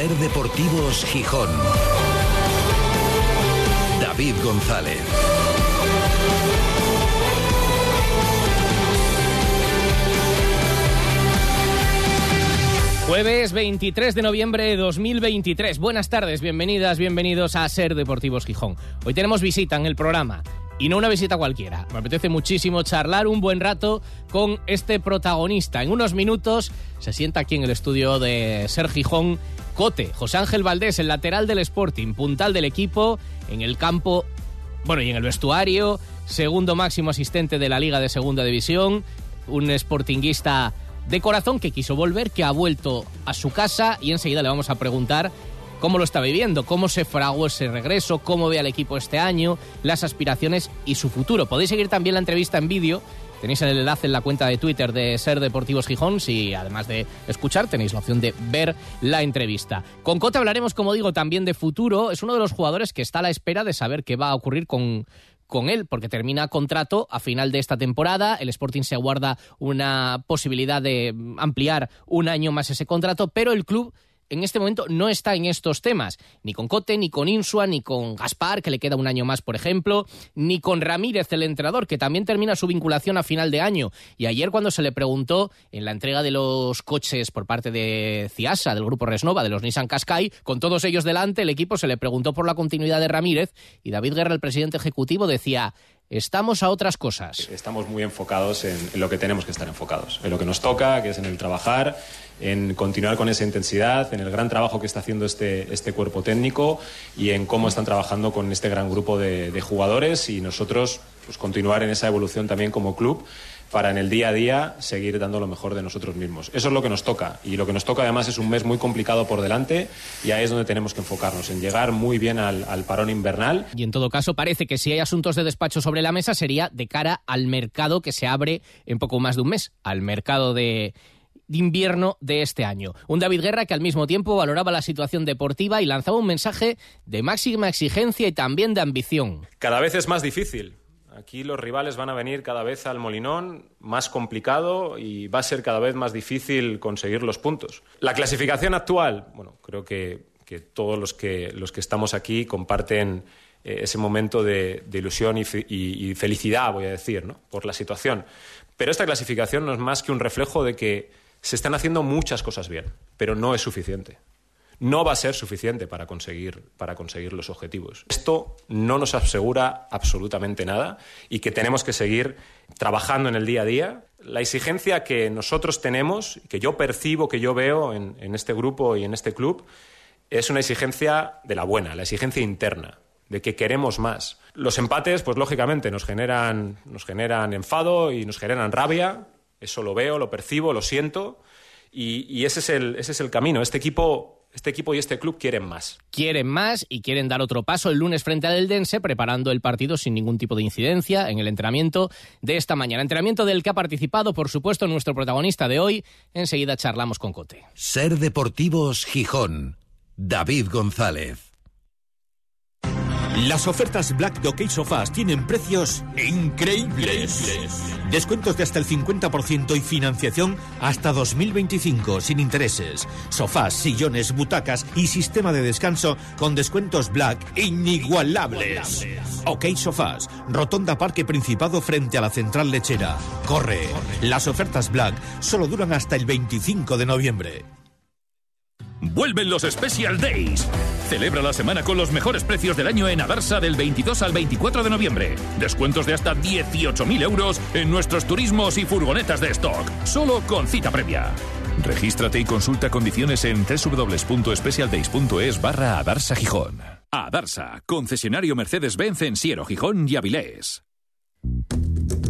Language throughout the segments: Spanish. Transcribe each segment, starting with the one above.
Ser Deportivos Gijón. David González. Jueves 23 de noviembre de 2023. Buenas tardes, bienvenidas, bienvenidos a Ser Deportivos Gijón. Hoy tenemos visita en el programa y no una visita cualquiera. Me apetece muchísimo charlar un buen rato con este protagonista. En unos minutos se sienta aquí en el estudio de Ser Gijón Cote, José Ángel Valdés, el lateral del Sporting, puntal del equipo, en el campo, bueno, y en el vestuario, segundo máximo asistente de la Liga de Segunda División, un sportinguista de corazón que quiso volver, que ha vuelto a su casa y enseguida le vamos a preguntar cómo lo está viviendo, cómo se fraguó ese regreso, cómo ve al equipo este año, las aspiraciones y su futuro. Podéis seguir también la entrevista en vídeo. Tenéis el enlace en la cuenta de Twitter de Ser Deportivos Gijón, si además de escuchar tenéis la opción de ver la entrevista. Con Cote hablaremos, como digo, también de futuro. Es uno de los jugadores que está a la espera de saber qué va a ocurrir con, con él, porque termina contrato a final de esta temporada. El Sporting se aguarda una posibilidad de ampliar un año más ese contrato, pero el club en este momento no está en estos temas, ni con Cote, ni con Insua, ni con Gaspar, que le queda un año más, por ejemplo, ni con Ramírez, el entrenador, que también termina su vinculación a final de año. Y ayer cuando se le preguntó en la entrega de los coches por parte de Ciasa, del grupo Resnova, de los Nissan Qashqai, con todos ellos delante, el equipo se le preguntó por la continuidad de Ramírez y David Guerra, el presidente ejecutivo, decía estamos a otras cosas. Estamos muy enfocados en, lo que tenemos que estar enfocados, en lo que nos toca, que es en el trabajar, en continuar con esa intensidad, en el gran trabajo que está haciendo este, este cuerpo técnico y en cómo están trabajando con este gran grupo de, jugadores y nosotros pues, continuar en esa evolución también como club para en el día a día seguir dando lo mejor de nosotros mismos. Eso es lo que nos toca y lo que nos toca además es un mes muy complicado por delante y ahí es donde tenemos que enfocarnos, en llegar muy bien al parón invernal. Y en todo caso parece que si hay asuntos de despacho sobre la mesa sería de cara al mercado que se abre en poco más de un mes, al mercado de de invierno de este año. Un David Guerra que al mismo tiempo valoraba la situación deportiva y lanzaba un mensaje de máxima exigencia y también de ambición. Cada vez es más difícil. Aquí los rivales van a venir cada vez al Molinón más complicado y va a ser cada vez más difícil conseguir los puntos. La clasificación actual, bueno, creo que, que todos los que, los que estamos aquí comparten eh, ese momento de, ilusión y, y, felicidad, voy a decir, ¿no? por la situación. Pero esta clasificación no es más que un reflejo de que se están haciendo muchas cosas bien, pero no es suficiente. No va a ser suficiente para conseguir, para conseguir los objetivos. Esto no nos asegura absolutamente nada y que tenemos que seguir trabajando en el día a día. La exigencia que nosotros tenemos, que yo percibo, que yo veo en, en este grupo y en este club, es una exigencia de la buena, la exigencia interna, de que queremos más. Los empates, pues lógicamente, nos generan, nos generan enfado y nos generan rabia, eso lo veo, lo percibo, lo siento. Y, y ese, es el, ese es el camino. Este equipo este equipo y este club quieren más. Quieren más y quieren dar otro paso el lunes frente al Eldense, preparando el partido sin ningún tipo de incidencia en el entrenamiento de esta mañana. Entrenamiento del que ha participado, por supuesto, nuestro protagonista de hoy. Enseguida charlamos con Cote. Ser Deportivos Gijón. David González. Las ofertas Black de Sofás tienen precios increíbles. Descuentos de hasta el 50% y financiación hasta 2025 sin intereses. Sofás, sillones, butacas y sistema de descanso con descuentos Black inigualables. OK Sofás, Rotonda Parque Principado frente a la Central Lechera. Corre. Las ofertas Black solo duran hasta el 25 de noviembre. Vuelven los Special Days. Celebra la semana con los mejores precios del año en Adarsa del 22 al 24 de noviembre. Descuentos de hasta 18.000 euros en nuestros turismos y furgonetas de stock. Solo con cita previa. Regístrate y consulta condiciones en www.specialdays.es barra Adarsa Gijón. Adarsa, concesionario Mercedes-Benz en Siero, Gijón y Avilés.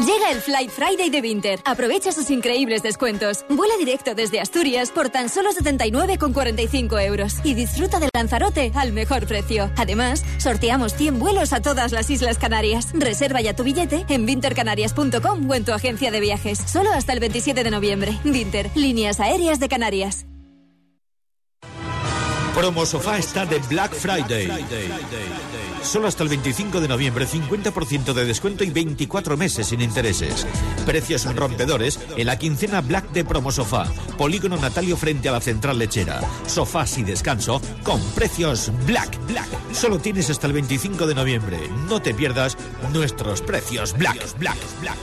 Llega el Flight Friday de Winter. Aprovecha sus increíbles descuentos. Vuela directo desde Asturias por tan solo 79,45 euros y disfruta de Lanzarote al mejor precio. Además, sorteamos 100 vuelos a todas las Islas Canarias. Reserva ya tu billete en wintercanarias.com o en tu agencia de viajes. Solo hasta el 27 de noviembre. Winter, líneas aéreas de Canarias. Promo Sofá está de Black Friday. Solo hasta el 25 de noviembre, 50% de descuento y 24 meses sin intereses. Precios rompedores en la quincena Black de Promo Sofá. Polígono Natalio frente a la central lechera. Sofás y descanso con precios Black. Black. Solo tienes hasta el 25 de noviembre. No te pierdas nuestros precios Black. Black. Black.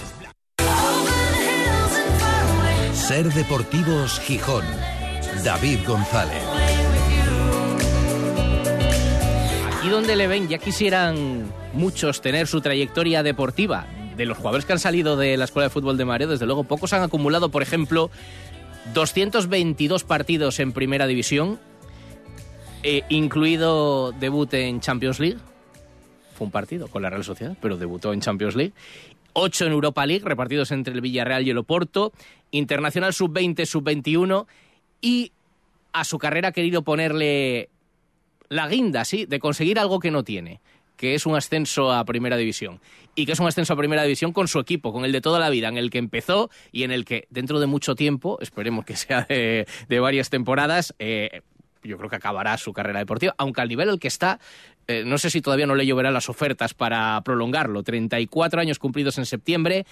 Ser Deportivos Gijón. David González. Aquí donde le ven, ya quisieran muchos tener su trayectoria deportiva. De los jugadores que han salido de la Escuela de Fútbol de Mareo, desde luego pocos han acumulado, por ejemplo, 222 partidos en Primera División, eh, incluido debut en Champions League. Fue un partido con la Real Sociedad, pero debutó en Champions League. 8 en Europa League, repartidos entre el Villarreal y el Oporto. Internacional sub-20, sub-21. Y a su carrera ha querido ponerle la guinda, sí, de conseguir algo que no tiene, que es un ascenso a Primera División. Y que es un ascenso a Primera División con su equipo, con el de toda la vida, en el que empezó y en el que dentro de mucho tiempo, esperemos que sea de, varias temporadas, eh, yo creo que acabará su carrera deportiva, aunque al nivel al que está, eh, no sé si todavía no le lloverán las ofertas para prolongarlo. 34 años cumplidos en septiembre.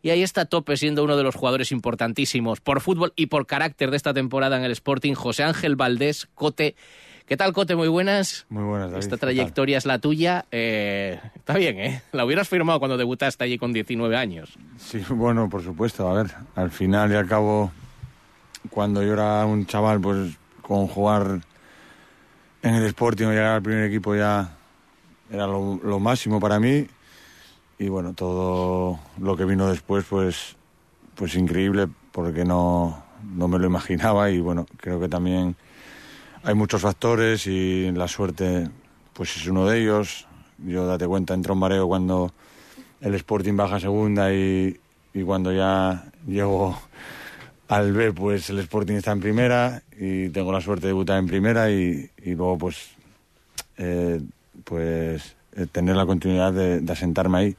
Y ahí está tope siendo uno de los jugadores importantísimos por fútbol y por carácter de esta temporada en el Sporting, José Ángel Valdés Cote. ¿Qué tal, Cote? Muy buenas. Muy buenas, David. Esta trayectoria es la tuya. Eh, está bien, ¿eh? La hubieras firmado cuando debutaste allí con 19 años. Sí, bueno, por supuesto. A ver, al final y al cabo, cuando yo era un chaval, pues con jugar en el Sporting o llegar al primer equipo ya era lo, lo máximo para mí. Y bueno, todo lo que vino después, pues, pues increíble, porque no, no me lo imaginaba. Y bueno, creo que también hay muchos factores y la suerte, pues es uno de ellos. Yo date cuenta, entró un mareo cuando el Sporting baja segunda y, y cuando ya llego al B, pues el Sporting está en primera y tengo la suerte de debutar en primera y, y luego pues eh, pues eh, tener la continuidad de, de asentarme ahí,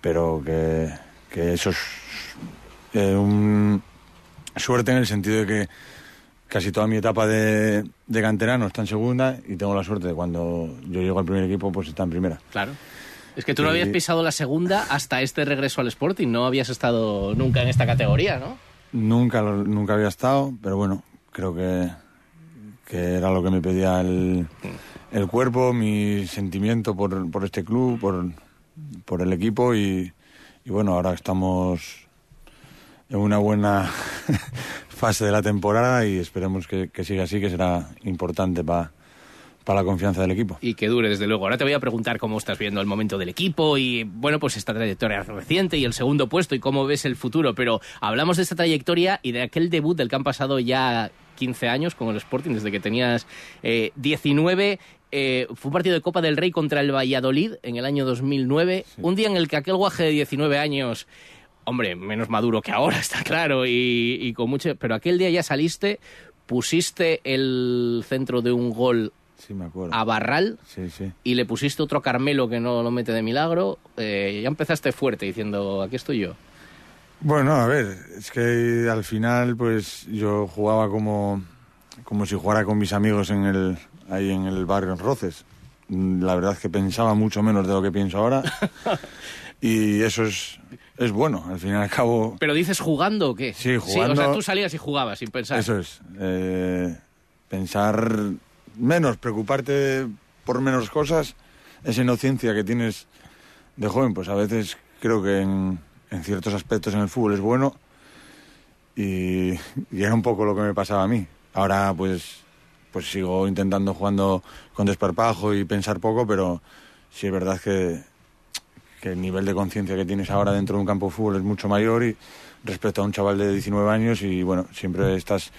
pero que, que eso es eh, un suerte en el sentido de que casi toda mi etapa de, de canterano está en segunda y tengo la suerte de cuando yo llego al primer equipo pues está en primera. Claro. Es que tú no habías pisado la segunda hasta este regreso al Sporting. No habías estado nunca en esta categoría, ¿no? Nunca, nunca había estado, pero bueno, creo que, que era lo que me pedía el, el cuerpo, mi sentimiento por, por este club, por, por el equipo y, y bueno, ahora estamos en una buena fase de la temporada y esperemos que, que siga así, que será importante para la confianza del equipo. y que dure, desde luego. Ahora te voy a preguntar cómo estás viendo el momento del equipo y, bueno, pues esta trayectoria reciente y el segundo puesto y cómo ves el futuro. Pero hablamos de esta trayectoria y de aquel debut del que han pasado ya 15 años con el Sporting, desde que tenías eh, 19. Eh, fue un partido de Copa del Rey contra el Valladolid en el año 2009. Un día en el que aquel guaje de 19 años. Hombre, menos maduro que ahora, está claro, y, y con mucho. Pero aquel día ya saliste, pusiste el centro de un gol Sí, me acuerdo. a Barral Sí, sí. y le pusiste otro Carmelo que no lo mete de milagro, eh, ya empezaste fuerte diciendo, aquí estoy yo. Bueno, a ver, es que al final pues yo jugaba como, como si jugara con mis amigos en el, ahí en el barrio en Roces. La verdad es que pensaba mucho menos de lo que pienso ahora y eso es, es bueno, al fin y al cabo ¿Pero dices jugando o qué? Sí, o sea, jugando- tú salías y jugabas sin pensar. eso es. eh, pensar menos, preocuparte por menos cosas, esa inocencia que tienes de joven, pues a veces creo que en, en ciertos aspectos en el fútbol es bueno y, y era un poco lo que me pasaba a mí. Ahora pues, pues sigo intentando jugando con desparpajo y pensar poco, pero sí es verdad que, que el nivel de conciencia que tienes ahora dentro de un campo de fútbol es mucho mayor y respecto a un chaval de 19 años y bueno, siempre estás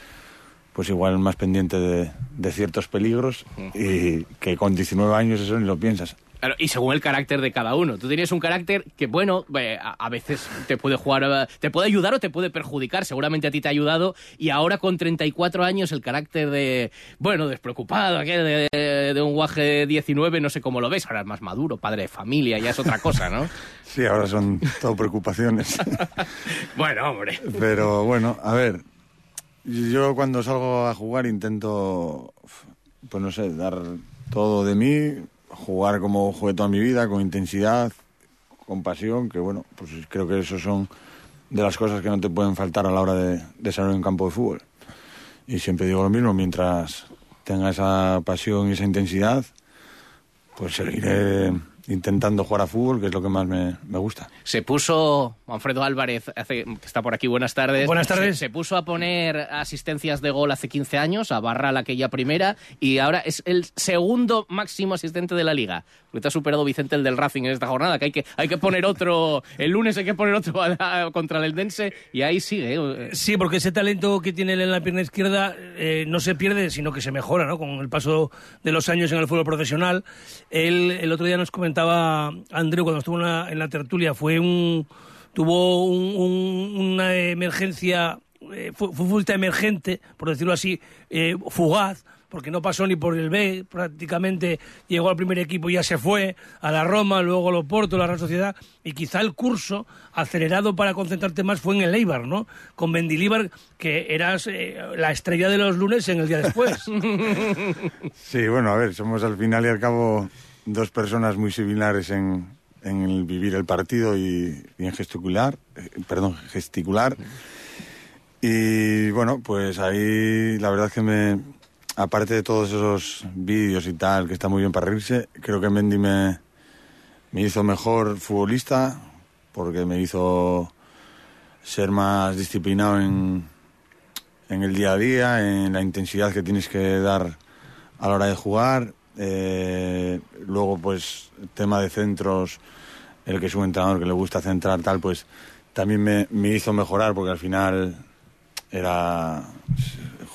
pues igual más pendiente de, de ciertos peligros y que con 19 años eso ni lo piensas. Claro, y según el carácter de cada uno. Tú tenías un carácter que, bueno, eh, a, a veces te puede jugar, eh, te puede ayudar o te puede perjudicar. Seguramente a ti te ha ayudado. Y ahora con 34 años, el carácter de, bueno, despreocupado, aquel de, de un guaje de 19, no sé cómo lo ves. Ahora es más maduro, padre de familia, ya es otra cosa, ¿no? Sí, ahora son todo preocupaciones. bueno, hombre. Pero bueno, a ver, yo cuando salgo a jugar intento, pues no sé, dar todo de mí, jugar como jugué toda mi vida, con intensidad, con pasión, que bueno, pues creo que eso son de las cosas que no te pueden faltar a la hora de, de salir en un campo de fútbol. Y siempre digo lo mismo, mientras tenga esa pasión y esa intensidad, pues seguiré intentando jugar a fútbol, que es lo que más me, me gusta. Se puso Manfredo Álvarez, hace, que está por aquí, buenas tardes. Buenas tardes. Se, se puso a poner asistencias de gol hace 15 años, a Barral aquella primera, y ahora es el segundo máximo asistente de la liga. Porque te ha superado Vicente el del Racing en esta jornada, que hay que, hay que poner otro, el lunes hay que poner otro a- a- contra el Eldense, y ahí sigue. eh. Sí, porque ese talento que tiene él en la pierna izquierda eh, no se pierde, sino que se mejora, ¿no? Con el paso de los años en el fútbol profesional. Él, el otro día nos comentaba Andreu cuando estuvo en la, en la tertulia, fue un tuvo un- un- una emergencia, eh, fue, fue emergente, por decirlo así, eh, fugaz, porque no pasó ni por el B, prácticamente llegó al primer equipo y ya se fue, a la Roma, luego al Oporto, la Real Sociedad, y quizá el curso acelerado para concentrarte más fue en el Eibar, ¿no? Con Mendilíbar, que eras eh, la estrella de los lunes en el día después. Sí, bueno, a ver, somos al final y al cabo dos personas muy similares en, en vivir el partido y, en gesticular, eh, perdón, gesticular. Y bueno, pues ahí la verdad que me, aparte de todos esos vídeos y tal, que está muy bien para reírse, creo que Mendy me, me hizo mejor futbolista porque me hizo ser más disciplinado en, en el día a día, en la intensidad que tienes que dar a la hora de jugar. Eh, luego, pues, tema de centros, el que es un entrenador que le gusta centrar, tal, pues también me, me hizo mejorar porque al final era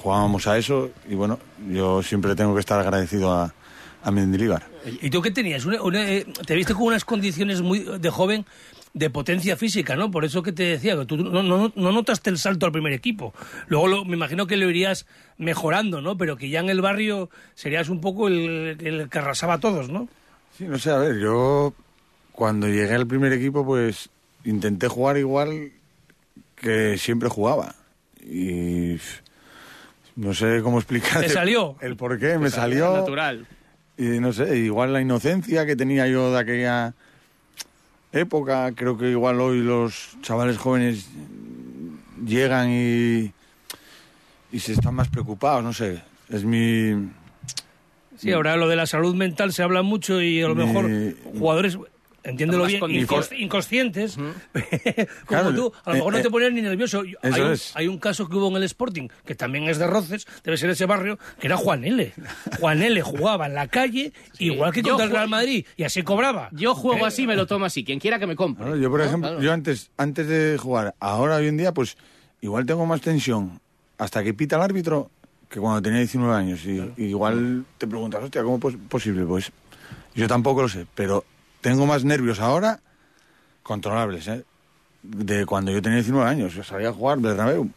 jugábamos a eso y bueno, yo siempre tengo que estar agradecido a, a Mendilibar. ¿Y tú qué tenías? Eh, te viste con unas condiciones muy de joven de potencia física, ¿no? Por eso que te decía, que tú no, no- no notaste el salto al primer equipo. Luego lo- me imagino que lo irías mejorando, ¿no? Pero que ya en el barrio serías un poco el, el que arrasaba a todos, ¿no? Sí, no sé, a ver, yo cuando llegué al primer equipo, pues intenté jugar igual que siempre jugaba. Y no sé cómo explicar. ¿Te salió? El por qué, me salió. Natural. Y no sé, igual la inocencia que tenía yo de aquella época, creo que igual hoy los chavales jóvenes llegan y, y se están más preocupados, no sé. Es mi. Sí, ahora lo de la salud mental se habla mucho y a lo Mi- mejor jugadores, entiéndelo bien, incons- inconscientes, como Claro, tú, a lo mejor eh, no te eh, ponías ni nervioso. Hay, un, es. hay un caso que hubo en el Sporting, que también es de Roces, debe ser ese barrio, que era Juan L. Juan L. jugaba en la calle, igual que Yo contra el Real Madrid, y así cobraba. Yo juego Eh, así, me lo tomo así. Quien quiera que me compre. Claro, yo, por ¿No? ejemplo, Claro. yo antes, antes de jugar, ahora hoy en día, pues igual tengo más tensión hasta que pita el árbitro que cuando tenía 19 años. Y, y igual te preguntas, hostia, ¿cómo es posible? Pues yo tampoco lo sé, pero tengo más nervios ahora controlables, ¿eh? De cuando yo tenía 19 años, yo sabía jugar Bernabéu.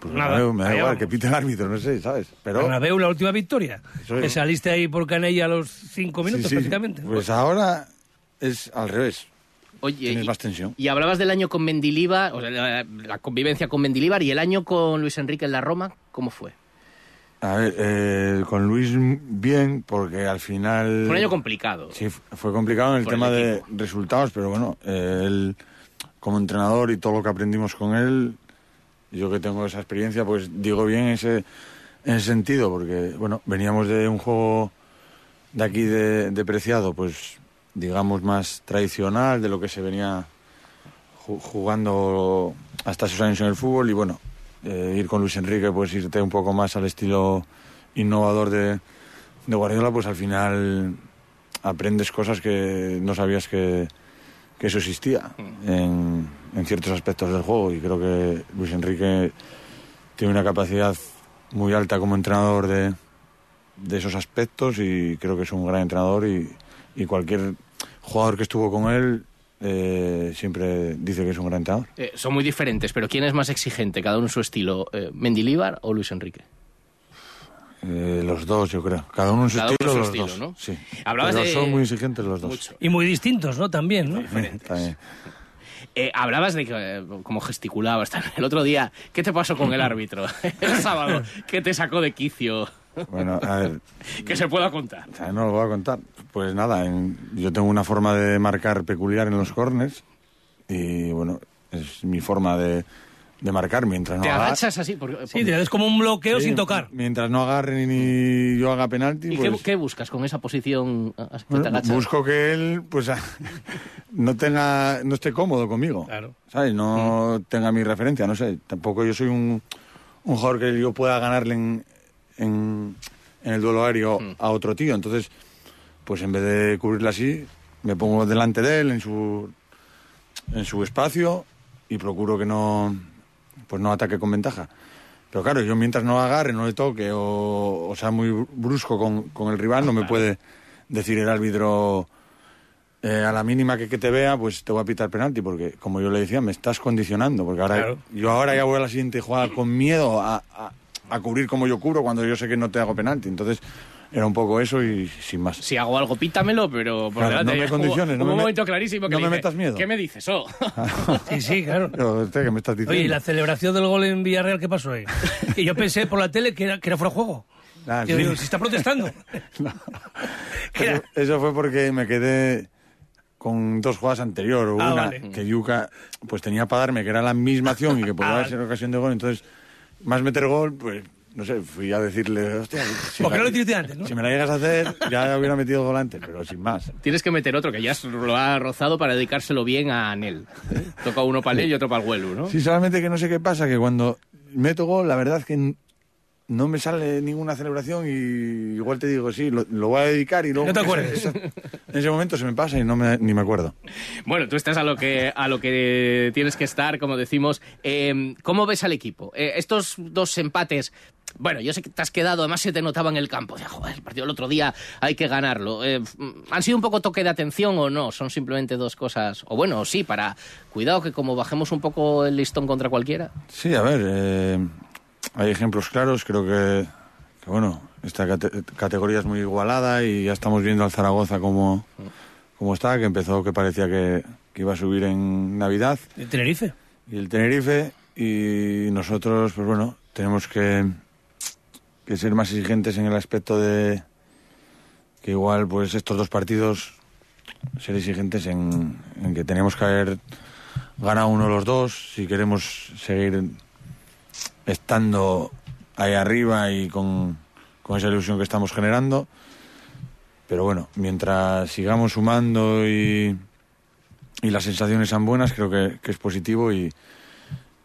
Pues Nada, Bernabéu, me da igual, vamos. que pite el árbitro, no sé, ¿sabes? Pero... Bernabéu, la última victoria, Eso es. que saliste ahí por Canella a los cinco sí, minutos sí, prácticamente. Pues ahora es al revés. Oye, Tienes y- más tensión. Y hablabas del año con Mendilibar, o sea, la, la convivencia con Mendilibar, y el año con Luis Enrique en la Roma, ¿cómo fue? A ver, eh, con Luis bien, porque al final... Fue un año complicado. Sí, fu- fue complicado en el tema de resultados, pero bueno, eh, él como entrenador y todo lo que aprendimos con él, yo que tengo esa experiencia, pues digo bien ese, en ese sentido, porque bueno, veníamos de un juego de aquí de, de Preciado, pues digamos más tradicional, de lo que se venía ju- jugando hasta esos años en el fútbol, y bueno, eh, ir con Luis Enrique, pues irte un poco más al estilo innovador de, de Guardiola, pues al final aprendes cosas que no sabías que, que eso existía en, en ciertos aspectos del juego. Y creo que Luis Enrique tiene una capacidad muy alta como entrenador de, de esos aspectos y creo que es un gran entrenador y, y cualquier jugador que estuvo con él eh, siempre dice que es un gran entrenador. Eh, son muy diferentes, pero ¿quién es más exigente, cada uno en su estilo? Eh, ¿Mendilíbar o Luis Enrique? Eh, los dos, yo creo. Cada uno en su Cada estilo, su los estilo, dos. ¿no? Sí. Hablabas Pero de- son muy exigentes los dos. Mucho. Y muy distintos, ¿no? También, ¿no? También. Eh, hablabas de que, eh, cómo gesticulabas el otro día. ¿Qué te pasó con el árbitro el sábado? ¿Qué te sacó de quicio? Bueno, a ver, Que se pueda contar. no lo voy a contar. Pues nada, en- yo tengo una forma de marcar peculiar en los corners y bueno, es mi forma de, de marcar mientras no ¿Te agarre- agachas así? Porque, Sí, es como un bloqueo Sí, sin tocar. Mientras no agarre ni yo haga penalti, ¿Y qué, pues qué buscas con esa posición que bueno, te agachas? busco que él pues no tenga no esté cómodo conmigo. Claro. ¿Sabes? No tenga mi referencia, no sé. Tampoco yo soy un, un jugador que yo pueda ganarle en, en, en el duelo aéreo a otro tío. Entonces, pues en vez de cubrirle así, me pongo delante de él en su, en su espacio y procuro que no, pues no ataque con ventaja. Pero claro, yo mientras no agarre, no le toque o, o sea muy brusco con, con el rival, no me puede decir el árbitro eh, a la mínima que, que te vea, pues te voy a pitar penalti, porque como yo le decía, me estás condicionando, porque ahora Claro. yo ahora ya voy a la siguiente jugada con miedo a, a- a cubrir como yo cubro cuando yo sé que no te hago penalti. Entonces era un poco eso y sin más. Si hago algo, pítamelo, pero por Claro, delante. no me condiciones, no me un me- momento clarísimo que no le me dije, metas miedo. ¿Qué me dices? Oh. Sí, sí, claro. Pero, hostia, ¿qué me estás diciendo? Oye, ¿y la celebración del gol en Villarreal qué pasó ahí? Que yo pensé por la tele que era, que era fuera de juego. Ah, Yo sí. digo, si está protestando. Eso, eso fue porque me quedé con dos jugadas anteriores. Ah, una vale. que Yuka pues tenía para darme, que era la misma acción y que podía Ah. ser ocasión de gol. Entonces, más meter gol, pues no sé, fui a decirle, hostia, si, ¿Por qué la- no lo tiraste antes, no? si me la llegas a hacer, ya hubiera metido el gol antes, pero sin más. Tienes que meter otro que ya lo ha rozado para dedicárselo bien a Anel. ¿eh? Toca uno para él y otro para el Huelu, ¿no? Sí, solamente que no sé qué pasa, que cuando meto gol, la verdad es que no me sale ninguna celebración y igual te digo, sí, lo, lo voy a dedicar y luego... No te acuerdes. En ese momento se me pasa y no me, ni me acuerdo. Bueno, tú estás a lo que a lo que tienes que estar, como decimos. Eh, ¿Cómo ves al equipo? Eh, estos dos empates. Bueno, yo sé que te has quedado, además se te notaba en el campo. Ya, joder, el partido del otro día hay que ganarlo. Eh, ¿Han sido un poco toque de atención o no? Son simplemente dos cosas. O bueno, sí, para. Cuidado que como bajemos un poco el listón contra cualquiera. Sí, a ver, eh, hay ejemplos claros. Creo que, que, bueno, esta cate- categoría es muy igualada y ya estamos viendo al Zaragoza como, como está, que empezó que parecía que, que iba a subir en Navidad. ¿De Tenerife? y el Tenerife y nosotros pues bueno tenemos que, que ser más exigentes en el aspecto de que igual pues estos dos partidos ser exigentes en, en que tenemos que haber ganado uno de los dos si queremos seguir estando ahí arriba y con, con esa ilusión que estamos generando. Pero bueno mientras sigamos sumando y y las sensaciones son buenas, creo que, que es positivo y,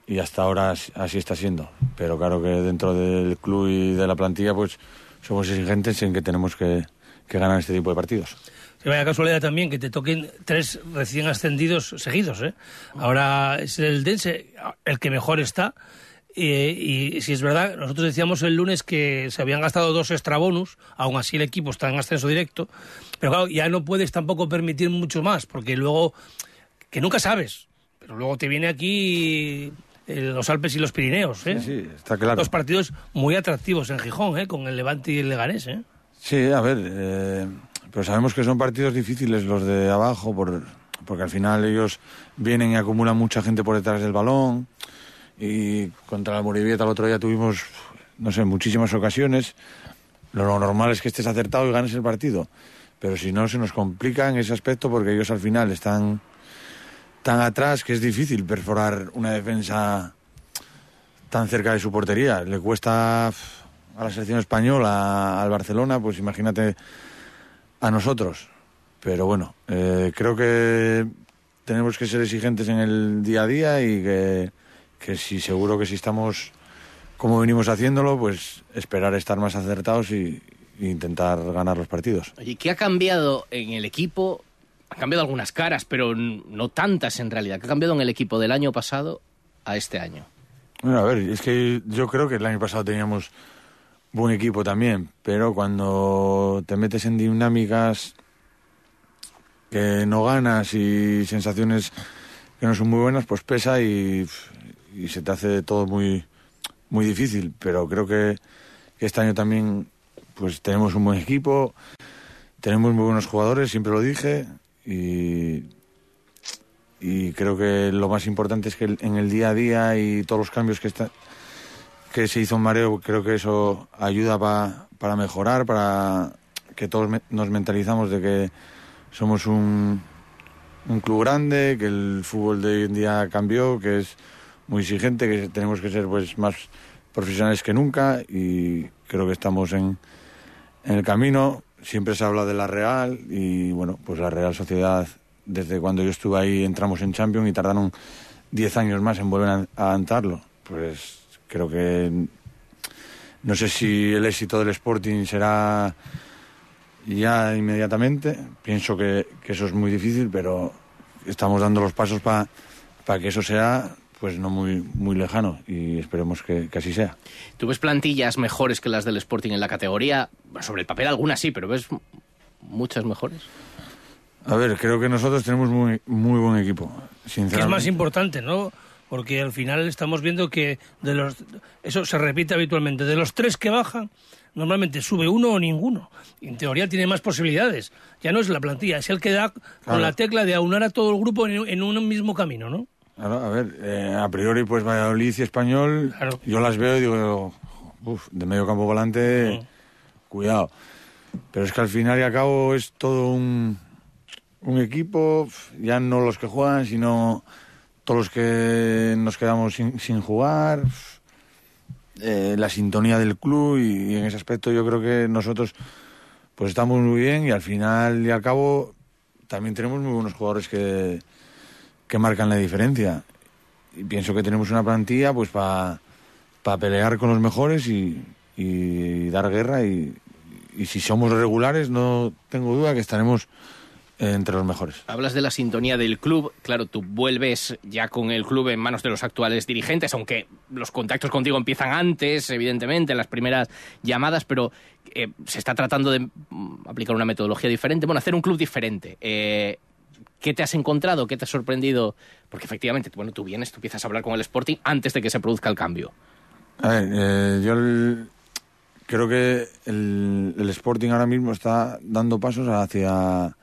y hasta ahora as- así está siendo. Pero claro que dentro del club y de la plantilla pues somos exigentes en que tenemos que, que ganar este tipo de partidos. Se vaya casualidad también que te toquen tres recién ascendidos seguidos, ¿eh? Ahora es el Dense el que mejor está. eh, y si es verdad, nosotros decíamos el lunes que se habían gastado dos extra bonus, aún así el equipo está en ascenso directo. Pero claro, ya no puedes tampoco permitir mucho más, porque luego, que nunca sabes, pero luego te viene aquí los Alpes y los Pirineos, ¿eh? Sí, sí, está claro. Dos partidos muy atractivos en Gijón, ¿eh? Con el Levante y el Leganés, ¿eh? Sí, a ver, eh, pero sabemos que son partidos difíciles los de abajo por, porque al final ellos vienen y acumulan mucha gente por detrás del balón y contra la Morivieta el otro día tuvimos, no sé, muchísimas ocasiones. Lo normal es que estés acertado y ganes el partido, pero si no se nos complica en ese aspecto porque ellos al final están tan atrás que es difícil perforar una defensa tan cerca de su portería. Le cuesta a la selección española, al Barcelona, pues imagínate a nosotros. Pero bueno, eh, creo que tenemos que ser exigentes en el día a día y que, que si seguro que si estamos como venimos haciéndolo, pues esperar estar más acertados y, y intentar ganar los partidos. Oye, ¿qué ha cambiado en el equipo? Cambiado algunas caras, pero no tantas en realidad. ¿Qué ha cambiado en el equipo del año pasado a este año? Bueno, a ver, es que yo creo que el año pasado teníamos buen equipo también, pero cuando te metes en dinámicas que no ganas y sensaciones que no son muy buenas, pues pesa y, y se te hace todo muy, muy difícil. Pero creo que, que este año también pues tenemos un buen equipo, tenemos muy buenos jugadores, siempre lo dije, y, y creo que lo más importante es que en el día a día y todos los cambios que, está, que se hizo en Mareo, creo que eso ayuda pa- para mejorar, para que todos nos mentalizamos de que somos un, un club grande, que el fútbol de hoy en día cambió, que es muy exigente, que tenemos que ser pues más profesionales que nunca y creo que estamos en, en el camino. Siempre se habla de la Real y bueno, pues la Real Sociedad, desde cuando yo estuve ahí entramos en Champions y tardaron 10 años más en volver a, a. Pues creo que no sé si el éxito del Sporting será ya inmediatamente. Pienso que, eso es muy difícil, pero estamos dando los pasos para que eso sea pues no muy, muy lejano y esperemos que, que así sea. ¿Tú ves plantillas mejores que las del Sporting en la categoría? Bueno, sobre el papel algunas sí, pero ves muchas mejores. A ver, creo que nosotros tenemos muy, muy buen equipo, Que sinceramente. es más importante, ¿no? Porque al final estamos viendo que de los eso se repite habitualmente. De los tres que bajan, normalmente sube uno o ninguno. En teoría tiene más posibilidades. Ya no es la plantilla, es el que da con Claro. la tecla de aunar a todo el grupo en, en un mismo camino, ¿no? Claro, a ver, eh, a priori, pues Valladolid y Español, Claro. yo las veo y digo, uff, de medio campo volante, cuidado. Pero es que al final y al cabo es todo un, un equipo, ya no los que juegan, sino todos los que nos quedamos sin, sin jugar, eh, la sintonía del club y, y en ese aspecto yo creo que nosotros pues estamos muy bien y al final y al cabo también tenemos muy buenos jugadores que que marcan la diferencia. Y pienso que tenemos una plantilla pues para pelear con los mejores y, dar guerra y, y si somos regulares no tengo duda que estaremos entre los mejores. Hablas de la sintonía del club. Claro, tú vuelves ya con el club en manos de los actuales dirigentes, aunque los contactos contigo empiezan antes, evidentemente, en las primeras llamadas, pero eh, se está tratando de mm, aplicar una metodología diferente, bueno, hacer un club diferente. Eh, ¿Qué te has encontrado? ¿Qué te ha sorprendido? Porque efectivamente, bueno, tú vienes, tú empiezas a hablar con el Sporting antes de que se produzca el cambio. A ver, eh, yo el- creo que el, el Sporting ahora mismo está dando pasos hacia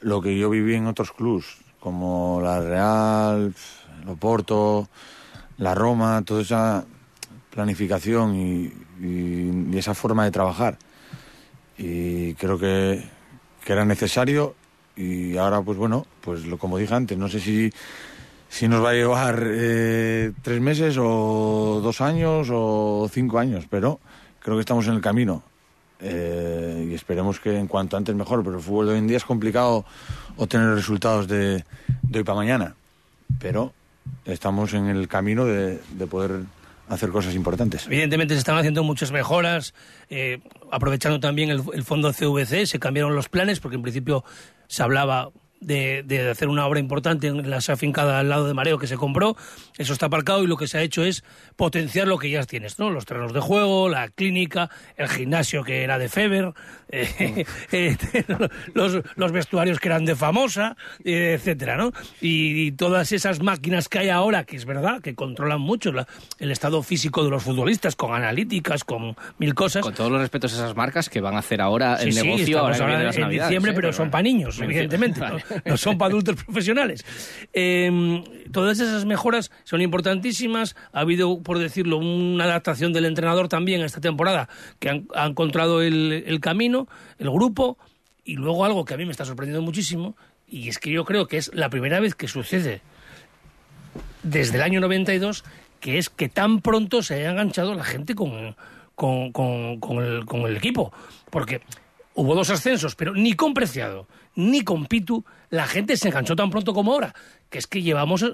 lo que yo viví en otros clubs, como la Real, el Oporto, la Roma, toda esa planificación y, y- y esa forma de trabajar. Y creo que, que era necesario y ahora, pues bueno, pues lo como dije antes, no sé si si nos va a llevar eh, tres meses o dos años o cinco años, pero creo que estamos en el camino. Eh, y esperemos que en cuanto antes mejor, pero el fútbol de hoy en día es complicado obtener resultados de, de hoy para mañana, pero estamos en el camino de, de poder hacer cosas importantes. Evidentemente se están haciendo muchas mejoras, eh, aprovechando también el, el fondo CVC, se cambiaron los planes, porque en principio se hablaba de, de hacer una obra importante en la afincada al lado de Mareo que se compró. Eso está aparcado y lo que se ha hecho es potenciar lo que ya tienes, ¿no? Los terrenos de juego, la clínica, el gimnasio que era de Feber, eh, eh, los, los vestuarios que eran de Famosa, eh, etcétera, ¿no? Y, y todas esas máquinas que hay ahora, que es verdad, que controlan mucho la- el estado físico de los futbolistas, con analíticas, con mil cosas. Con todos los respetos a esas marcas que van a hacer ahora el Sí, sí, negocio ahora las en diciembre, ¿eh? pero son para niños, evidentemente, Vale. no, no son para adultos profesionales. Eh, todas esas mejoras son importantísimas. Ha habido, por decirlo, una adaptación del entrenador también esta temporada, que han, ha encontrado el, camino, el grupo, y luego algo que a mí me está sorprendiendo muchísimo, y es que yo creo que es la primera vez que sucede desde el año 92, que es que tan pronto se haya enganchado la gente con, con, el, el equipo. Porque hubo dos ascensos, pero ni con Preciado, ni con Pitu, la gente se enganchó tan pronto como ahora. Que es que llevamos eh,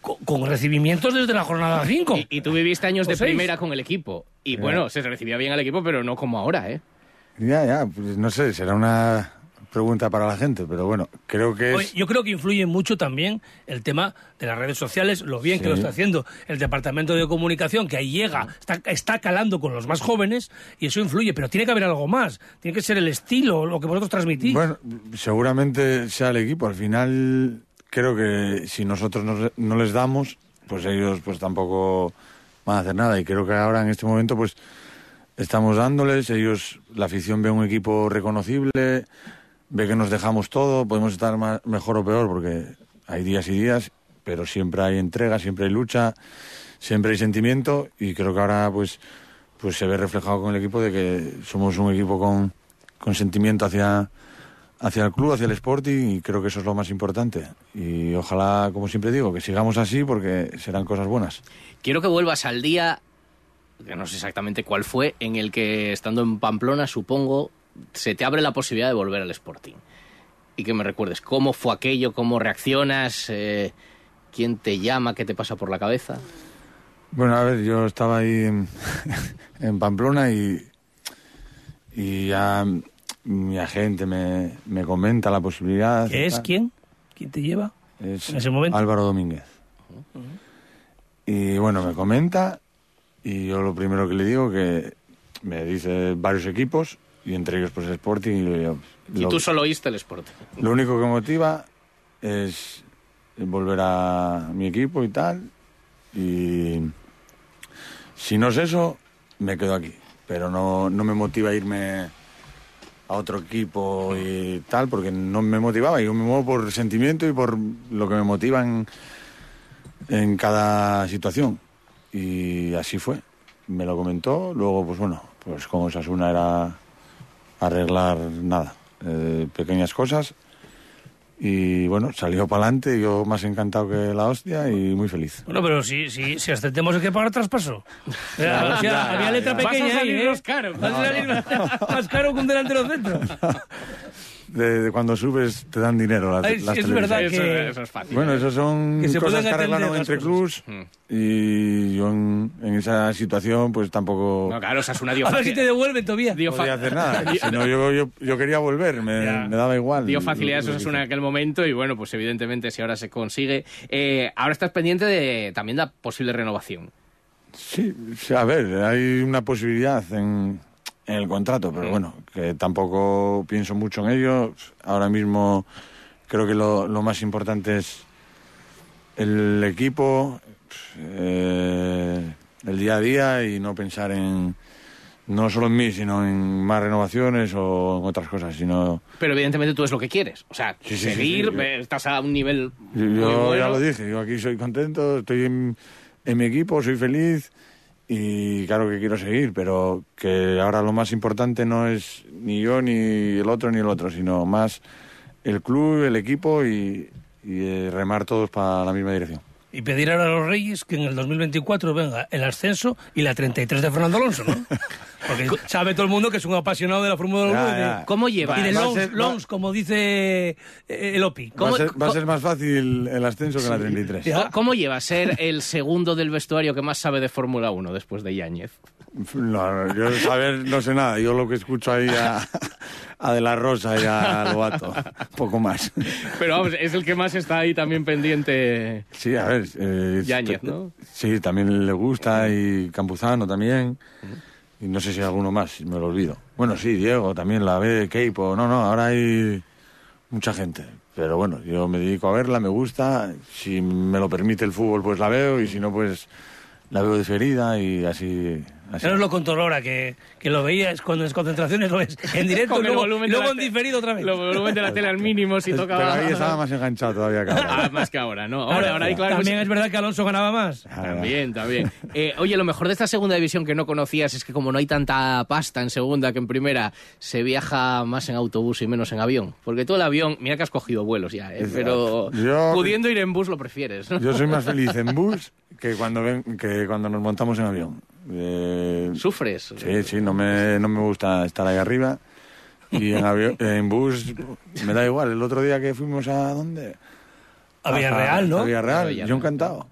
con, con recibimientos desde la jornada 5. Y, y tú viviste años de seis. primera con el equipo. Y bueno, se recibía bien al equipo, pero no como ahora, ¿eh? Ya, ya, pues no sé, será una pregunta para la gente, pero bueno, creo que es... yo creo que influye mucho también el tema de las redes sociales, lo bien que lo está haciendo el departamento de comunicación, que ahí llega, está, está calando con los más jóvenes y eso influye, pero tiene que haber algo más, tiene que ser el estilo, lo que vosotros transmitís. Bueno, seguramente sea el equipo. Al final, creo que si nosotros nos- no les damos, pues ellos pues tampoco van a hacer nada. Y creo que ahora, en este momento, pues estamos dándoles. Ellos, la afición ve un equipo reconocible, ve que nos dejamos todo. Podemos estar ma- mejor o peor porque hay días y días, pero siempre hay entrega, siempre hay lucha, siempre hay sentimiento. Y creo que ahora, pues, pues se ve reflejado con el equipo de que somos un equipo con, con sentimiento hacia hacia el club, hacia el Sporting y creo que eso es lo más importante. Y ojalá, como siempre digo, que sigamos así porque serán cosas buenas. Quiero que vuelvas al día, que no sé exactamente cuál fue, en el que estando en Pamplona, supongo, se te abre la posibilidad de volver al Sporting. Y que me recuerdes cómo fue aquello, cómo reaccionas, eh, quién te llama, qué te pasa por la cabeza. Bueno, a ver, yo estaba ahí en, en Pamplona y, y ya mi agente me, me comenta la posibilidad. ¿Qué es? tal. ¿Quién? ¿Quién te lleva? Es en ese momento? Álvaro Domínguez. Y bueno, me comenta y yo lo primero que le digo que me dice varios equipos y entre ellos pues Sporting y yo, Y lo- tú solo oíste el Sporting. Lo único que motiva es volver a mi equipo y tal. Y si no es eso, me quedo aquí. Pero no, no me motiva irme a otro equipo y tal, porque no me motivaba. Yo me muevo por sentimiento y por lo que me motiva en, en cada situación. Y así fue. Me lo comentó. Luego, pues bueno, pues como Osasuna era arreglar nada, eh, pequeñas cosas. Y bueno, salió para adelante, yo más encantado que la hostia y muy feliz. Bueno, pero si, si, si ascendemos hay que pagar traspaso. O sea, o sea, ya, había letra ya. pequeña Vas a ahí, ¿eh? salirnos caro. Vas a salir más caro que un delantero centro. De, de cuando subes te dan dinero las, Ay, sí, las es verdad Eso, que- eso es fácil. Bueno, eso son Que se cosas que arreglaron entre clubs y yo en, en esa situación pues tampoco No, claro, Osasuna dio A ver si te devuelven todavía. Dio, podía hacer nada. Si no, yo, yo, yo quería volver, me, me daba igual. dio facilidades a Osasuna en aquel momento y bueno, pues evidentemente si ahora se consigue. Eh, ahora estás pendiente de también de la posible renovación. Sí, sí, a ver, hay una posibilidad en, en el contrato, pero bueno, que tampoco pienso mucho en ello. Ahora mismo creo que lo, lo más importante es el equipo, eh, el día a día y no pensar en no solo en mí, sino en más renovaciones o en otras cosas, sino Pero evidentemente tú es lo que quieres. O sea, Sí, sí, sí, seguir, sí, yo- eh, estás a un nivel Yo, muy yo bueno. ya lo dije, yo aquí soy contento, estoy en, en mi equipo, soy feliz y claro que quiero seguir, pero que ahora lo más importante no es ni yo, ni el otro, ni el otro, sino más el club, el equipo y, eh, remar todos para la misma dirección. Y pedir ahora a los Reyes que en el 2024 venga el ascenso y la 33 de Fernando Alonso, ¿no? Porque sabe todo el mundo que es un apasionado de la Fórmula 1 Ya, y de, ya. ¿Cómo llevas? y de Va a va- longs, como dice eh, el OPI. Va ¿Cómo- a, ser, va a co- ser más fácil el ascenso que la 33. Ya. ¿Cómo- ¿Cómo lleva ser el segundo del vestuario que más sabe de Fórmula 1 después de Yáñez? No, no, yo saber no sé nada, yo lo que escucho ahí a, a De La Rosa y a Lobato, poco más. Pero vamos, es el que más está ahí también pendiente. Sí, a ver. Eh, Yáñez, ¿no? Sí, también le gusta y Campuzano también. Y no sé si hay alguno más, me lo olvido. Bueno, sí, Diego también la ve, Keipo. No, no, ahora hay mucha gente. Pero bueno, yo me dedico a verla, me gusta. Si me lo permite el fútbol, pues la veo. Y si no, pues la veo diferida y así. Así. Ya nos lo contó Lora, que, que lo veías cuando en concentraciones, lo ves en directo y el luego, volumen de luego la en diferido otra vez. El volumen de la tele al mínimo si Es- tocaba. Pero ahí estaba más enganchado todavía que ahora. Ah, más que ahora, ¿no? Ahora, ahora hay claro. también pues- es verdad que Alonso ganaba más. También, también. Eh, oye, lo mejor de esta segunda división que no conocías es que como no hay tanta pasta en segunda que en primera, se viaja más en autobús y menos en avión. Porque tú el avión, mira que has cogido vuelos ya, ¿eh? Es pero. Yo- pudiendo ir en bus lo prefieres. ¿no? Yo soy más feliz en bus que cuando, ven, que cuando nos montamos en avión. Eh, ¿Sufres? Sí, sí, no me, no me gusta estar ahí arriba. Y en, avión, en bus me da igual. El otro día que fuimos a dónde? A Villarreal, ¿no? A Villarreal. Yo encantado.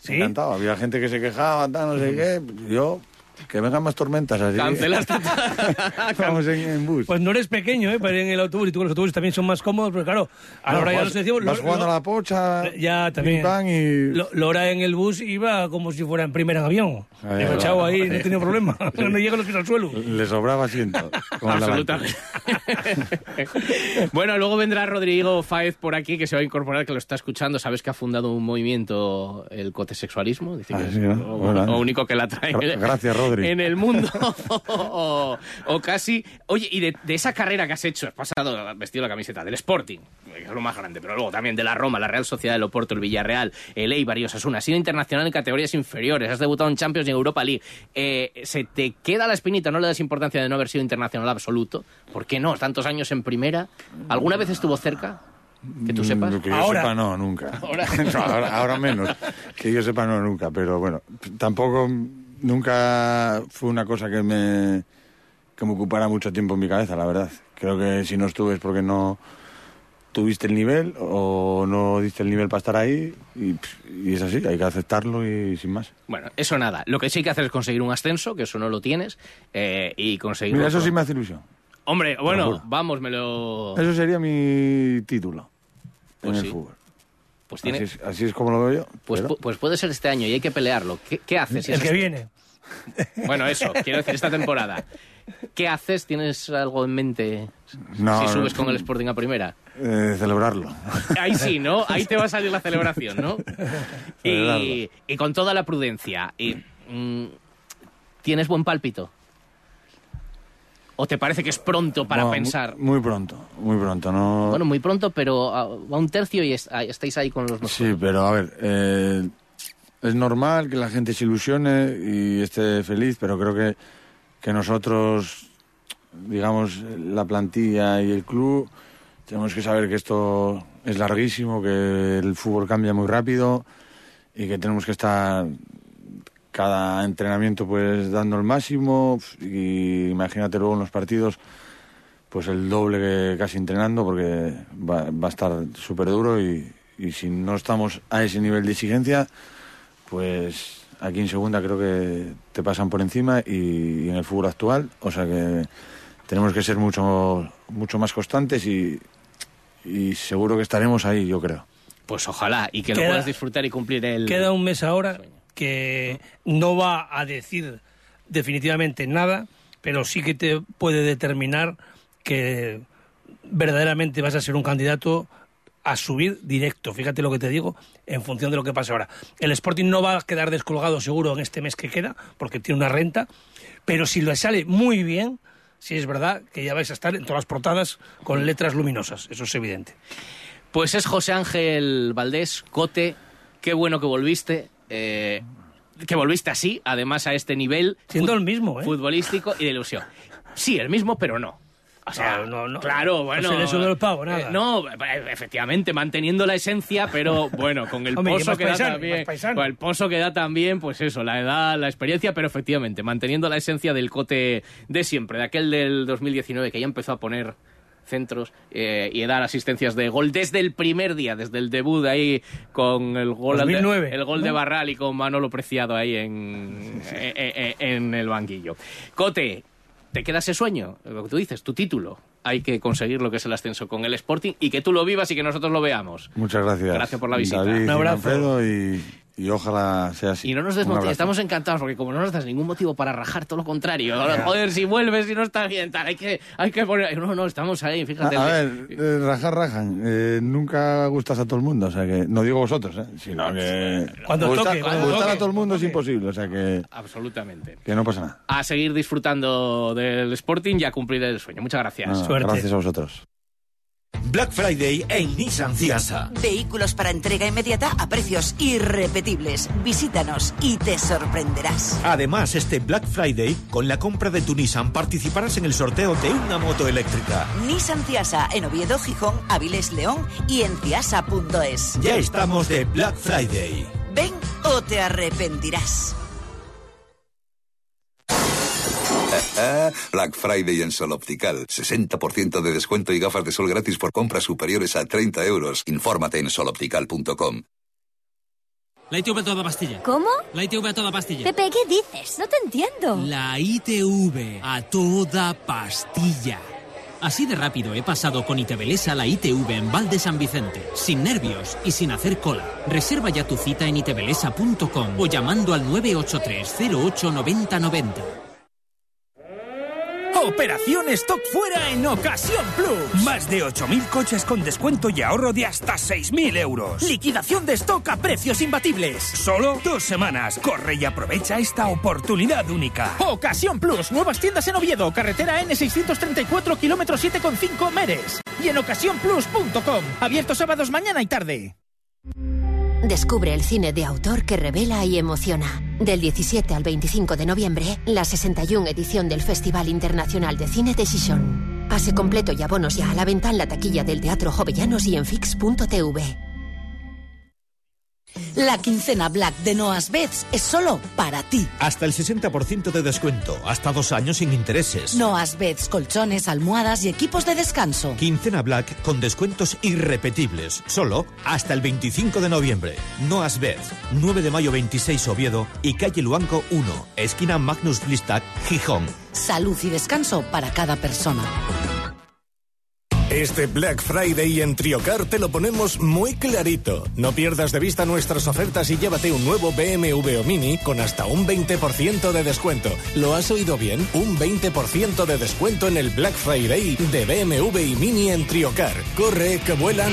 Sí. Encantado. Había gente que se quejaba, tal, no sé qué. Yo que vengan más tormentas así. Cancelaste. Vamos en, en bus. Pues no eres pequeño, ¿eh? Para ir en el autobús y tú con los autobuses también son más cómodos, pero claro, ahora ya nos decimos... vas lo- jugando lo- a la pocha, Ya, también. y... Lo- Lora en el bus iba como si fuera en primera en avión. He echado ahí, no he ahí. tenido problema. No llega los pies al suelo. Le sobraba asiento. Absolutamente. bueno, luego vendrá Rodrigo Fáez por aquí, que se va a incorporar, que lo está escuchando. Sabes que ha fundado un movimiento, el cotesexualismo. Dice que Ah, es sí, ¿no? lo, único que la trae Gra- gracias, Rodri. en el mundo. o, o casi. Oye, y de, de esa carrera que has hecho, has pasado vestido la camiseta del Sporting, que es lo más grande, pero luego también de la Roma, la Real Sociedad del Oporto, el Villarreal, el Eibar y Osasuna. Has sido internacional en categorías inferiores, has debutado en Champions y en Europa League. Eh, ¿Se te queda la espinita? ¿No le das importancia de no haber sido internacional absoluto? ¿Por qué no? Tantos años en primera. ¿Alguna vez estuvo cerca? Que tú sepas. Mm, Que yo Ahora. sepa, no, nunca. Ahora. No, ahora, ahora menos. Que yo sepa, no, nunca. Pero bueno, tampoco, nunca fue una cosa que me, que me ocupara mucho tiempo en mi cabeza, la verdad. Creo que si no estuve es porque no tuviste el nivel o no diste el nivel para estar ahí. Y, y es así, hay que aceptarlo y sin más. Bueno, eso nada. Lo que sí hay que hacer es conseguir un ascenso, que eso no lo tienes, eh, y conseguir... Mira, eso sí me hace ilusión. Hombre, bueno, vamos, me lo... Eso sería mi título Pues en sí. el fútbol. Pues, tiene... Así, es, así es como lo veo yo. pues, pero- pues puede ser este año y hay que pelearlo. ¿Qué, qué haces? si El es que este- viene. Bueno, eso, quiero decir, esta temporada. ¿Qué haces? ¿Tienes algo en mente No, si subes no. con el Sporting a primera? eh, celebrarlo. Ahí sí, ¿no? Ahí te va a salir la celebración, ¿no? Y, y con toda la prudencia. Y, mm, ¿Tienes buen pálpito? ¿O te parece que es pronto para pensar? Muy, pronto, muy pronto. No... Bueno, muy pronto, pero a, un tercio y es- estáis ahí con los. Sí, pero a ver, eh, es normal que la gente se ilusione y esté feliz, pero creo que, que nosotros, digamos, la plantilla y el club, tenemos que saber que esto es larguísimo, que el fútbol cambia muy rápido y que tenemos que estar cada entrenamiento pues dando el máximo. Y imagínate luego en los partidos pues el doble que casi entrenando porque va, va a estar súper duro y, y si no estamos a ese nivel de exigencia pues aquí en segunda creo que te pasan por encima. Y, y en el fútbol actual o sea que tenemos que ser mucho mucho más constantes y, y seguro que estaremos ahí yo creo. Pues ojalá, y que lo puedas disfrutar y cumplir el... Queda un mes ahora que no va a decir definitivamente nada, pero sí que te puede determinar que verdaderamente vas a ser un candidato a subir directo. Fíjate lo que te digo en función de lo que pasa ahora. El Sporting no va a quedar descolgado seguro en este mes que queda, porque tiene una renta, pero si le sale muy bien, sí es verdad que ya vais a estar en todas las portadas con letras luminosas, eso es evidente. Pues es José Ángel Valdés, Cote, qué bueno que volviste. Eh, que volviste así, además a este nivel. Siendo el mismo, ¿eh? Futbolístico y de ilusión. Sí, el mismo, pero no. O sea, No, no, no. claro, bueno. se le sube el pavo, nada. eh, no, eh, efectivamente, manteniendo la esencia, pero bueno, con el Hombre, pozo que da también. con el pozo que da también, pues eso, la edad, la experiencia, pero efectivamente, manteniendo la esencia del cote de siempre, de aquel del 2019 que ya empezó a poner centros eh, y dar asistencias de gol desde el primer día, desde el debut ahí con el gol, 2009, de, el gol de. Barral y con Manolo Preciado ahí en, eh, eh, en el banquillo. Cote, ¿te queda ese sueño? Lo que tú dices, tu título. Hay que conseguir lo que es el ascenso con el Sporting y que tú lo vivas y que nosotros lo veamos. muchas gracias Gracias por la visita. David Un abrazo. Manfredo, y, y ojalá sea así Y no nos desmotives, estamos encantados porque como no nos das ningún motivo para rajar, todo lo contrario. Joder, si vuelves y no está bien, tal, hay que, hay que poner... No, no, estamos ahí, fíjate. A, a ver, eh, rajar, rajan. Eh, nunca gustas a todo el mundo, o sea que no digo vosotros, ¿eh? sino que Cuando gustar, toque, cuando gustar toque, a todo el mundo es imposible, o sea que, Absolutamente. que no pasa nada. A seguir disfrutando del Sporting y a cumplir el sueño. Muchas gracias. Suerte. Gracias a vosotros. Black Friday en Nissan Ciasa. Vehículos para entrega inmediata a precios irrepetibles. Visítanos y te sorprenderás. Además, este Black Friday, con la compra de tu Nissan participarás en el sorteo de una moto eléctrica. Nissan Ciasa en Oviedo, Gijón, Avilés, León y en ciasa.es. Ya estamos de Black Friday. Ven o te arrepentirás. Black Friday en Sol Optical. 60% de descuento y gafas de sol gratis por compras superiores a 30 euros. Infórmate en soloptical.com. La ITV a toda pastilla. ¿Cómo? La ITV a toda pastilla. Pepe, ¿qué dices? No te entiendo. La ITV a toda pastilla. Así de rápido he pasado con ITVLES a la ITV en Val de San Vicente, sin nervios y sin hacer cola. Reserva ya tu cita en itvlesa.com o llamando al 983 08 90 90. Operación Stock Fuera en Ocasión Plus. Más de 8.000 coches con descuento y ahorro de hasta 6.000 euros. Liquidación de stock a precios imbatibles. Solo dos semanas. Corre y aprovecha esta oportunidad única. Ocasión Plus. Nuevas tiendas en Oviedo. Carretera N634, kilómetro 7,5 Meres. Y en ocasiónplus.com. Abierto sábados mañana y tarde. Descubre el cine de autor que revela y emociona. Del 17 al 25 de noviembre, la 61 edición del Festival Internacional de Cine de Gijón. Pase completo y abonos ya a la venta en la taquilla del Teatro Jovellanos y en fix.tv. La quincena Black de Noas Beds es solo para ti. Hasta el 60% de descuento, hasta dos años sin intereses. Noas Beds, colchones, almohadas y equipos de descanso. Quincena Black con descuentos irrepetibles, solo hasta el 25 de noviembre. Noas Beds, 9 de mayo 26 Oviedo y calle Luanco 1, esquina Magnus Blistac, Gijón. Salud y descanso para cada persona. Este Black Friday en Triocar te lo ponemos muy clarito. No pierdas de vista nuestras ofertas y llévate un nuevo BMW o Mini con hasta un 20% de descuento. ¿Lo has oído bien? Un 20% de descuento en el Black Friday de BMW y Mini en Triocar. Corre, que vuelan.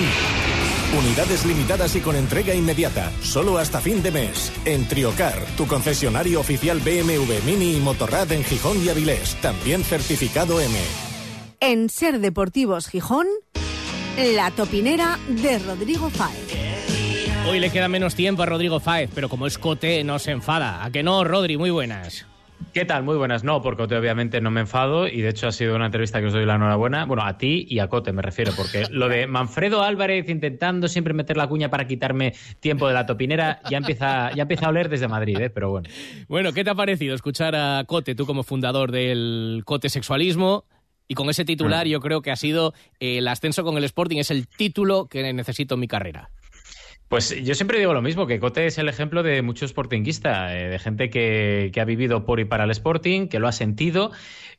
Unidades limitadas y con entrega inmediata, solo hasta fin de mes. En Triocar, tu concesionario oficial BMW Mini y Motorrad en Gijón y Avilés, también certificado M. En Ser Deportivos Gijón, la topinera de Rodrigo Fáez. Hoy le queda menos tiempo a Rodrigo Fáez, pero como es Cote, no se enfada. ¿A que no, Rodri? Muy buenas. ¿Qué tal? Muy buenas. No, porque Cote obviamente no me enfado y de hecho ha sido una entrevista que os doy la enhorabuena. Bueno, a ti y a Cote me refiero, porque lo de Manfredo Álvarez intentando siempre meter la cuña para quitarme tiempo de la topinera ya empieza, ya empieza a oler desde Madrid, ¿eh? pero bueno. Bueno, ¿qué te ha parecido escuchar a Cote, tú como fundador del Cote Sexualismo? Y con ese titular yo creo que ha sido eh, el ascenso con el Sporting, es el título que necesito en mi carrera. Pues yo siempre digo lo mismo, que Cote es el ejemplo de mucho sportinguista, eh, de gente que, que, ha vivido por y para el Sporting, que lo ha sentido.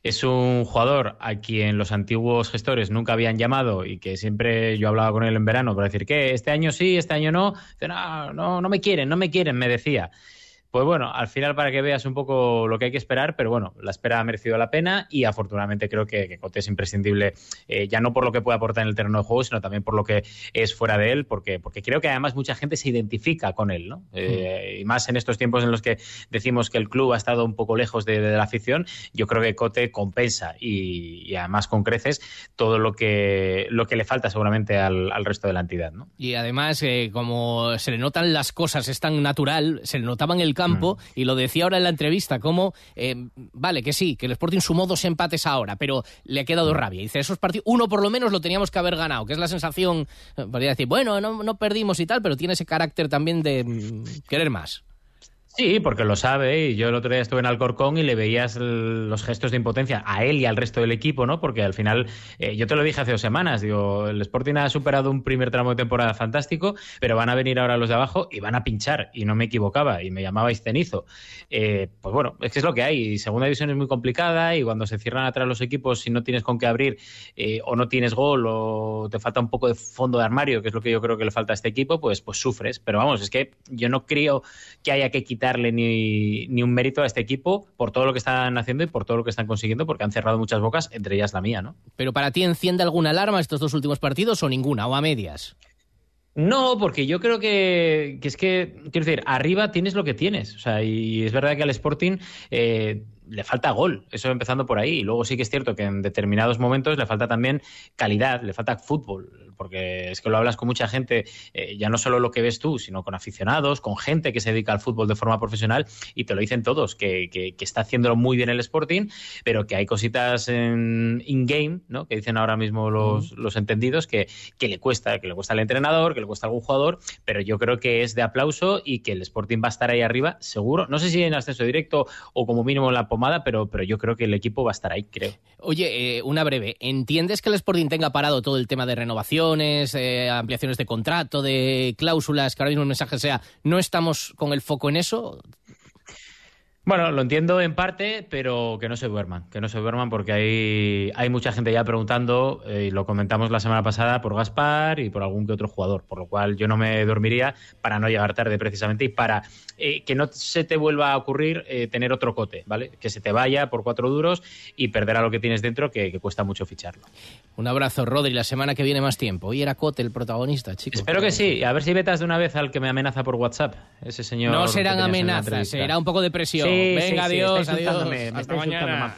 Es un jugador a quien los antiguos gestores nunca habían llamado y que siempre yo hablaba con él en verano para decir que este año sí, este año no. No, no, no me quieren, no me quieren, me decía. Pues bueno, al final para que veas un poco lo que hay que esperar, pero bueno, la espera ha merecido la pena y afortunadamente creo que, que Cote es imprescindible, eh, ya no por lo que puede aportar en el terreno de juego, sino también por lo que es fuera de él, porque, porque creo que además mucha gente se identifica con él, ¿no? Eh, y más en estos tiempos en los que decimos que el club ha estado un poco lejos de, de la afición, yo creo que Cote compensa y, y, además con creces todo lo que, lo que le falta seguramente al, al resto de la entidad, ¿no? Y además, eh, como se le notan las cosas, es tan natural, se le notaban el campo mm. y lo decía ahora en la entrevista, como, eh, vale, que sí, que el Sporting sumó dos empates ahora, pero le ha quedado Mm. rabia. Dice, esos partidos, uno por lo menos lo teníamos que haber ganado, que es la sensación, eh, podría decir, bueno, no, no perdimos y tal, pero tiene ese carácter también de mm, querer más. Sí, porque lo sabe. Y yo el otro día estuve en Alcorcón y le veías los gestos de impotencia a él y al resto del equipo, ¿no? Porque al final, eh, yo te lo dije hace dos semanas, digo, el Sporting ha superado un primer tramo de temporada fantástico, pero van a venir ahora los de abajo y van a pinchar. Y no me equivocaba, y me llamabais cenizo. Eh, pues bueno, es que es lo que hay. Segunda división es muy complicada y cuando se cierran atrás los equipos, si no tienes con qué abrir eh, o no tienes gol o te falta un poco de fondo de armario, que es lo que yo creo que le falta a este equipo, pues, pues sufres. Pero vamos, es que yo no creo que haya que quitar darle ni, ni, un mérito a este equipo por todo lo que están haciendo y por todo lo que están consiguiendo, porque han cerrado muchas bocas, entre ellas la mía, ¿no? Pero para ti, ¿enciende alguna alarma estos dos últimos partidos o ninguna, o a medias? No, porque yo creo que, que, es que, quiero decir, arriba tienes lo que tienes. O sea, y es verdad que al Sporting eh, le falta gol, eso empezando por ahí. Y luego sí que es cierto que en determinados momentos le falta también calidad, le falta fútbol. Porque es que lo hablas con mucha gente, eh, ya no solo lo que ves tú, sino con aficionados, con gente que se dedica al fútbol de forma profesional, y te lo dicen todos, que, que, que está haciéndolo muy bien el Sporting, pero que hay cositas en in-game, ¿no? que dicen ahora mismo los, los entendidos, que, que le cuesta, que le cuesta al entrenador, que le cuesta a algún jugador, pero yo creo que es de aplauso y que el Sporting va a estar ahí arriba, seguro. No sé si en ascenso directo o como mínimo en la pomada, pero, pero yo creo que el equipo va a estar ahí, creo. Oye, eh, una breve. ¿Entiendes que el Sporting tenga parado todo el tema de renovaciones, de ampliaciones de contrato, de cláusulas, que ahora mismo el mensaje sea, no estamos con el foco en eso. Bueno, lo entiendo en parte, pero que no se duerman, que no se duerman porque hay, hay mucha gente ya preguntando, eh, y lo comentamos la semana pasada, por Gaspar y por algún que otro jugador, por lo cual yo no me dormiría para no llegar tarde precisamente y para eh, que no se te vuelva a ocurrir eh, tener otro cote, ¿vale? Que se te vaya por cuatro duros y perder a lo que tienes dentro, que, que cuesta mucho ficharlo. Un abrazo, Rodri, la semana que viene más tiempo. Hoy era Cote el protagonista, chicos. Espero que sí, a ver si vetas de una vez al que me amenaza por WhatsApp, ese señor. No serán amenazas, será un poco de presión. Sí, Venga, sí, sí, adiós, adiós. Hasta mañana.